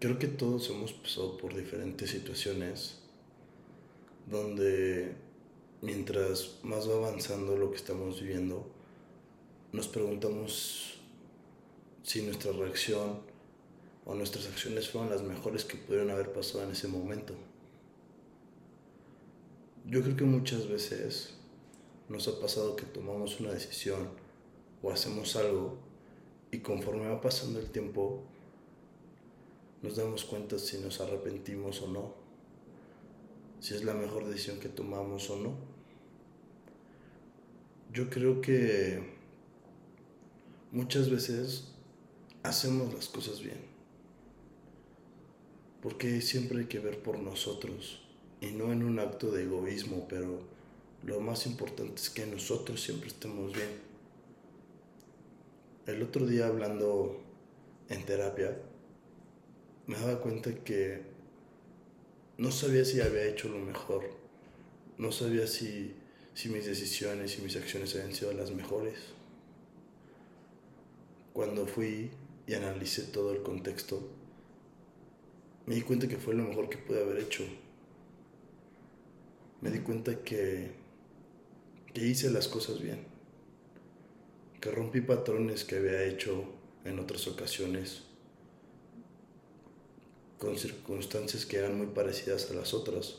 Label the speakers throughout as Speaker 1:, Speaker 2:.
Speaker 1: creo que todos hemos pasado por diferentes situaciones donde mientras más va avanzando lo que estamos viviendo, nos preguntamos si nuestra reacción o nuestras acciones fueron las mejores que pudieron haber pasado en ese momento. Yo creo que muchas veces nos ha pasado que tomamos una decisión o hacemos algo y conforme va pasando el tiempo nos damos cuenta si nos arrepentimos o no, si es la mejor decisión que tomamos o no. Yo creo que muchas veces hacemos las cosas bien, porque siempre hay que ver por nosotros y no en un acto de egoísmo, pero lo más importante es que nosotros siempre estemos bien. El otro día hablando en terapia, me daba cuenta que no sabía si había hecho lo mejor, no sabía si, si mis decisiones y mis acciones habían sido las mejores. Cuando fui y analicé todo el contexto, me di cuenta que fue lo mejor que pude haber hecho. Me di cuenta que que hice las cosas bien, que rompí patrones que había hecho en otras ocasiones con circunstancias que eran muy parecidas a las otras.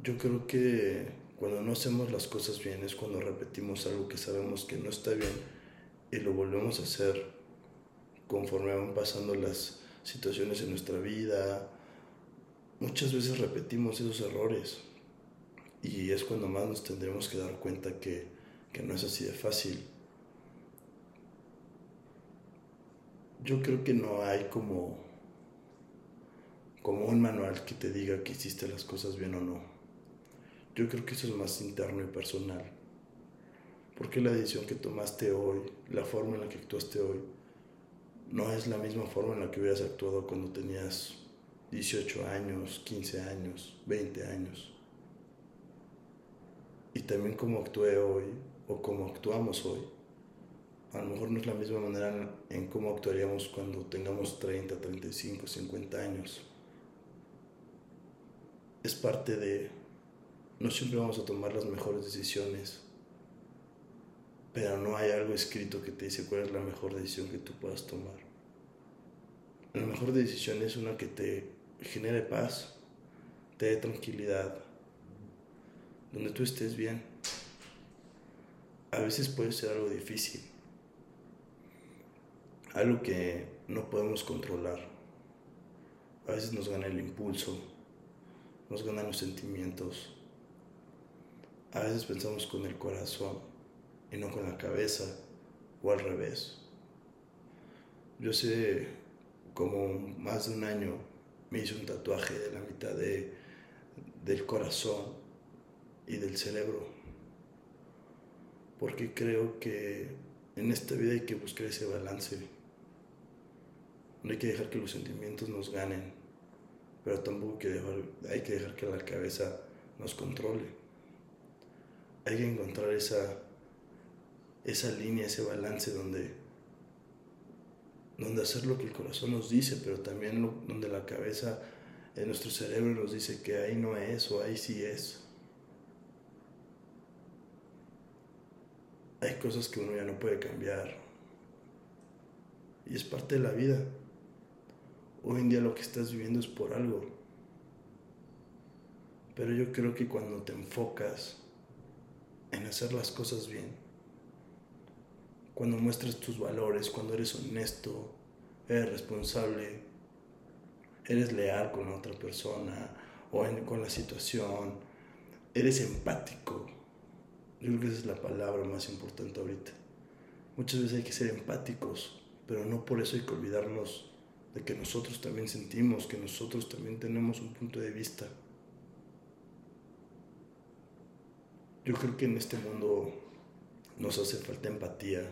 Speaker 1: Yo creo que cuando no hacemos las cosas bien es cuando repetimos algo que sabemos que no está bien y lo volvemos a hacer conforme van pasando las situaciones en nuestra vida. Muchas veces repetimos esos errores y es cuando más nos tendremos que dar cuenta que, que no es así de fácil. Yo creo que no hay como, como un manual que te diga que hiciste las cosas bien o no. Yo creo que eso es más interno y personal. Porque la decisión que tomaste hoy, la forma en la que actuaste hoy, no es la misma forma en la que hubieras actuado cuando tenías 18 años, 15 años, 20 años y también cómo actué hoy o cómo actuamos hoy. A lo mejor no es la misma manera en cómo actuaríamos cuando tengamos 30, 35, 50 años. Es parte de... No siempre vamos a tomar las mejores decisiones, pero no hay algo escrito que te dice cuál es la mejor decisión que tú puedas tomar. La mejor decisión es una que te genere paz, te dé tranquilidad, donde tú estés bien. A veces puede ser algo difícil, algo que no podemos controlar. A veces nos gana el impulso, nos ganan los sentimientos. A veces pensamos con el corazón y no con la cabeza o al revés. Yo sé como más de un año me hice un tatuaje de la mitad de, del corazón y del cerebro. Porque creo que en esta vida hay que buscar ese balance. No hay que dejar que los sentimientos nos ganen, pero tampoco hay que dejar, que, la cabeza nos controle. Hay que encontrar esa, esa línea, ese balance donde, donde hacer lo que el corazón nos dice, pero también donde la cabeza, nuestro cerebro nos dice que ahí no es o ahí sí es. hay cosas que uno ya no puede cambiar. Y es parte de la vida. Hoy en día lo que estás viviendo es por algo. Pero yo creo que cuando te enfocas en hacer las cosas bien, cuando muestras tus valores, cuando eres honesto, eres responsable, eres leal con otra persona o con la situación, eres empático, yo creo que esa es la palabra más importante ahorita. Muchas veces hay que ser empáticos, pero no por eso hay que olvidarnos de que nosotros también sentimos, que nosotros también tenemos un punto de vista. Yo creo que en este mundo nos hace falta empatía,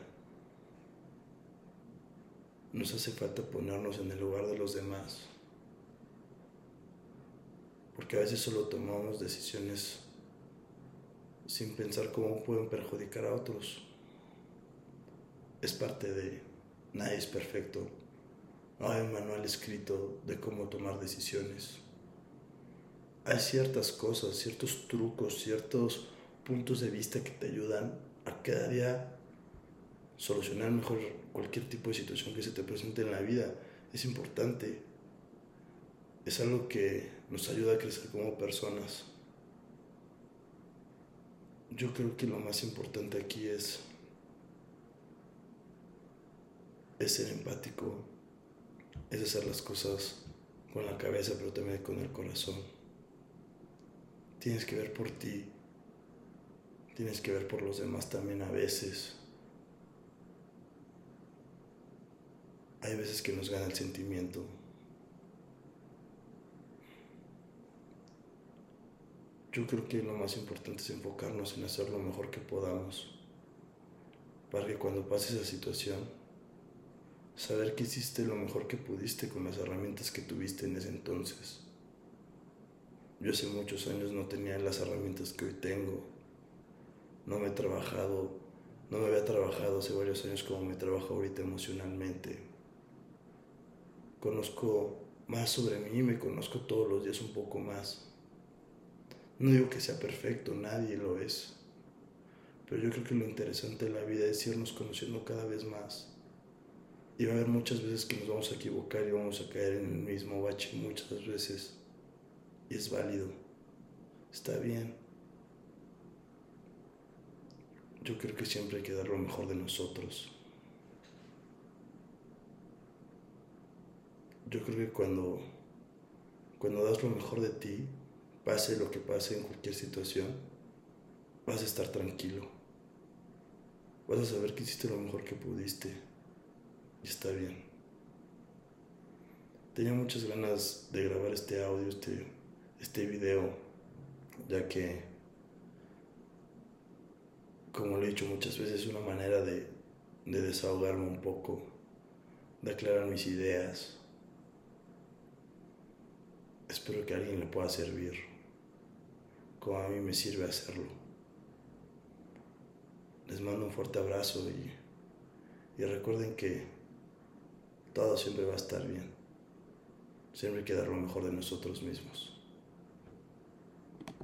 Speaker 1: nos hace falta ponernos en el lugar de los demás, porque a veces solo tomamos decisiones sin pensar cómo pueden perjudicar a otros. Es parte de nadie es perfecto, no hay un manual escrito de cómo tomar decisiones. Hay ciertas cosas, ciertos trucos, ciertos puntos de vista que te ayudan a cada día solucionar mejor cualquier tipo de situación que se te presente en la vida. Es importante. Es algo que nos ayuda a crecer como personas. Yo creo que lo más importante aquí es, es ser empático, es hacer las cosas con la cabeza, pero también con el corazón. Tienes que ver por ti, tienes que ver por los demás también a veces. Hay veces que nos gana el sentimiento. Yo creo que lo más importante es enfocarnos en hacer lo mejor que podamos. Para que cuando pase esa situación, saber que hiciste lo mejor que pudiste con las herramientas que tuviste en ese entonces. Yo hace muchos años no tenía las herramientas que hoy tengo. No me he trabajado, no me había trabajado hace varios años como me trabajo ahorita emocionalmente. Conozco más sobre mí, me conozco todos los días un poco más. No digo que sea perfecto, nadie lo es. Pero yo creo que lo interesante de la vida es irnos conociendo cada vez más. Y va a haber muchas veces que nos vamos a equivocar y vamos a caer en el mismo bache muchas veces. Y es válido. Está bien. Yo creo que siempre hay que dar lo mejor de nosotros. Yo creo que cuando, cuando das lo mejor de ti, pase lo que pase en cualquier situación, vas a estar tranquilo. Vas a saber que hiciste lo mejor que pudiste. Y está bien. Tenía muchas ganas de grabar este audio, este, este video, ya que, como lo he dicho muchas veces, es una manera de, de desahogarme un poco, de aclarar mis ideas. Espero que a alguien le pueda servir como a mí me sirve hacerlo. Les mando un fuerte abrazo y, y recuerden que todo siempre va a estar bien. Siempre hay lo mejor de nosotros mismos.